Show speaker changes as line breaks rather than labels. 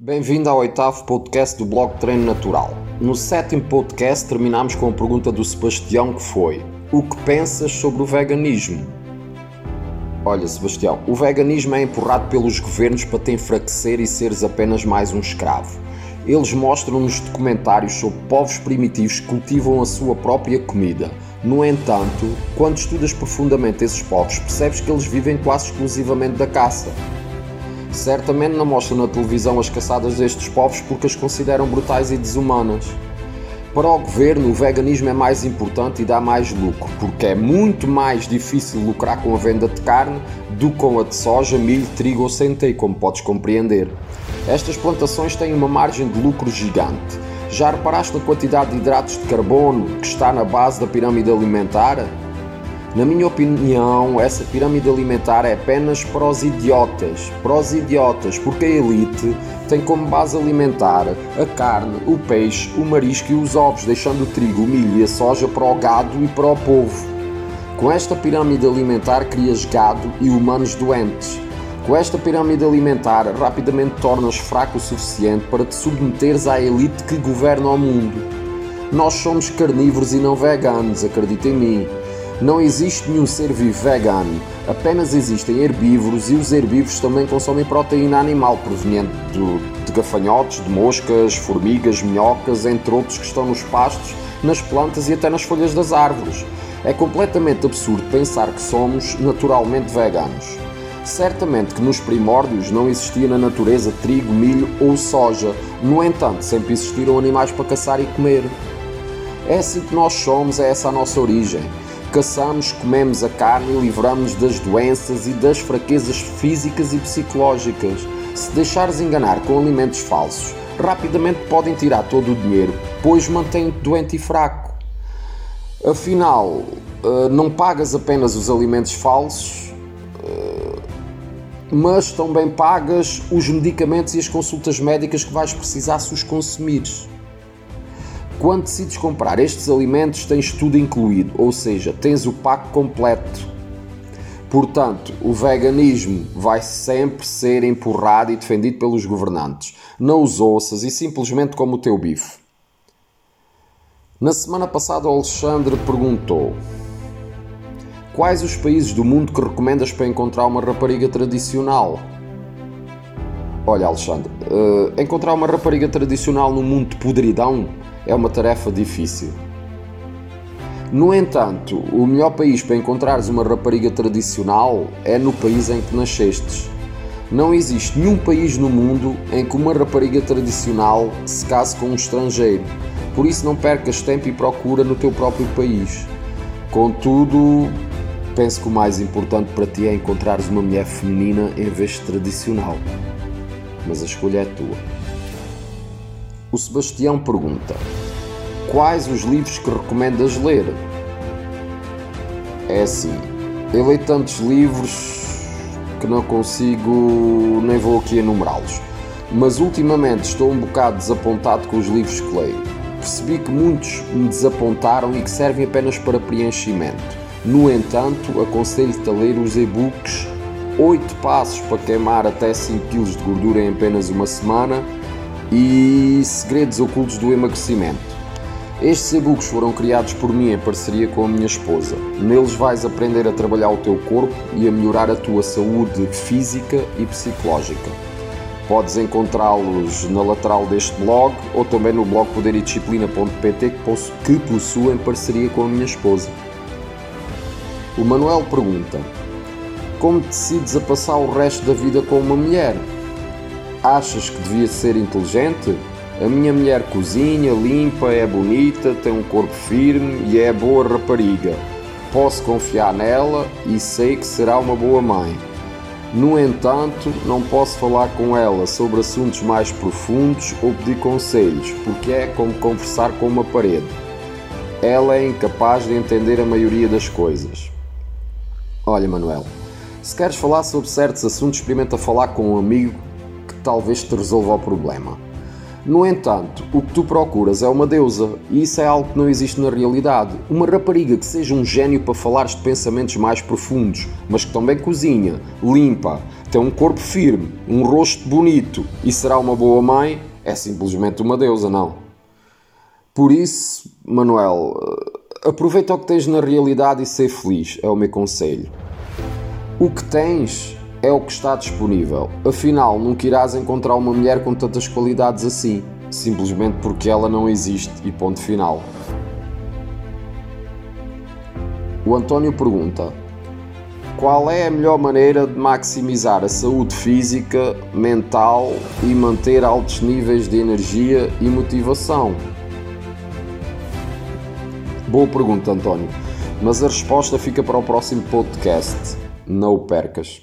Bem-vindo ao oitavo podcast do blog Treino Natural. No sétimo podcast terminamos com a pergunta do Sebastião que foi: O que pensas sobre o veganismo? Olha, Sebastião, o veganismo é empurrado pelos governos para te enfraquecer e seres apenas mais um escravo. Eles mostram-nos documentários sobre povos primitivos que cultivam a sua própria comida. No entanto, quando estudas profundamente esses povos, percebes que eles vivem quase exclusivamente da caça. Certamente não mostram na televisão as caçadas destes povos porque as consideram brutais e desumanas. Para o governo, o veganismo é mais importante e dá mais lucro, porque é muito mais difícil lucrar com a venda de carne do que com a de soja, milho, trigo ou centeio, como podes compreender. Estas plantações têm uma margem de lucro gigante. Já reparaste na quantidade de hidratos de carbono que está na base da pirâmide alimentar? Na minha opinião, essa pirâmide alimentar é apenas para os idiotas. Para os idiotas, porque a elite tem como base alimentar a carne, o peixe, o marisco e os ovos, deixando o trigo, o milho e a soja para o gado e para o povo. Com esta pirâmide alimentar, crias gado e humanos doentes. Com esta pirâmide alimentar, rapidamente tornas fraco o suficiente para te submeteres à elite que governa o mundo. Nós somos carnívoros e não veganos, acredita em mim. Não existe nenhum ser vivo vegano, apenas existem herbívoros e os herbívoros também consomem proteína animal proveniente de, gafanhotos, de moscas, formigas, minhocas, entre outros que estão nos pastos, nas plantas e até nas folhas das árvores. É completamente absurdo pensar que somos naturalmente veganos. Certamente que nos primórdios não existia na natureza trigo, milho ou soja, no entanto, sempre existiram animais para caçar e comer. É assim que nós somos, é essa a nossa origem. Caçamos, comemos a carne e livramos das doenças e das fraquezas físicas e psicológicas. Se deixares enganar com alimentos falsos, rapidamente podem tirar todo o dinheiro, pois mantém-te doente e fraco. Afinal, eh, não pagas apenas os alimentos falsos, eh, mas também pagas os medicamentos e as consultas médicas que vais precisar se os consumires. Quando decides comprar estes alimentos, tens tudo incluído, ou seja, tens o pack completo. Portanto, o veganismo vai sempre ser empurrado e defendido pelos governantes. Não os ouças e simplesmente como o teu bife. Na semana passada, o Alexandre perguntou: Quais os países do mundo que recomendas para encontrar uma rapariga tradicional? Olha, Alexandre, uh, encontrar uma rapariga tradicional no mundo de podridão é uma tarefa difícil. No entanto, o melhor país para encontrares uma rapariga tradicional é no país em que nascestes. Não existe nenhum país no mundo em que uma rapariga tradicional se case com um estrangeiro, por isso não percas tempo e procura no teu próprio país. Contudo, penso que o mais importante para ti é encontrares uma mulher feminina em vez de tradicional. Mas a escolha é tua. O Sebastião pergunta: Quais os livros que recomendas ler? É assim, eu leio tantos livros que não consigo, nem vou aqui enumerá-los. Mas ultimamente estou um bocado desapontado com os livros que leio. Percebi que muitos me desapontaram e que servem apenas para preenchimento. No entanto, aconselho-te a ler os e-books 8 passos para queimar até 5 kg de gordura em apenas uma semana e Segredos Ocultos do Emagrecimento. Estes e-books foram criados por mim em parceria com a minha esposa. Neles vais aprender a trabalhar o teu corpo e a melhorar a tua saúde física e psicológica. Podes encontrá-los na lateral deste blog ou também no blog poderidisciplina.pt que possuo em parceria com a minha esposa. O Manuel pergunta: Como decides a passar o resto da vida com uma mulher? Achas que devia ser inteligente? A minha mulher cozinha, limpa, é bonita, tem um corpo firme e é boa rapariga. Posso confiar nela e sei que será uma boa mãe. No entanto, não posso falar com ela sobre assuntos mais profundos ou pedir conselhos, porque é como conversar com uma parede. Ela é incapaz de entender a maioria das coisas. Olha, Manuel, se queres falar sobre certos assuntos, experimenta falar com um amigo talvez te resolva o problema. No entanto, o que tu procuras é uma deusa, e isso é algo que não existe na realidade. Uma rapariga que seja um gênio para falares de pensamentos mais profundos, mas que também cozinha, limpa, tem um corpo firme, um rosto bonito e será uma boa mãe, é simplesmente uma deusa, não? Por isso, Manuel, aproveita o que tens na realidade e ser feliz, é o meu conselho. O que tens é o que está disponível. Afinal, nunca irás encontrar uma mulher com tantas qualidades assim, simplesmente porque ela não existe e ponto final. O António pergunta: Qual é a melhor maneira de maximizar a saúde física, mental e manter altos níveis de energia e motivação? Boa pergunta, António, mas a resposta fica para o próximo podcast. Não o percas.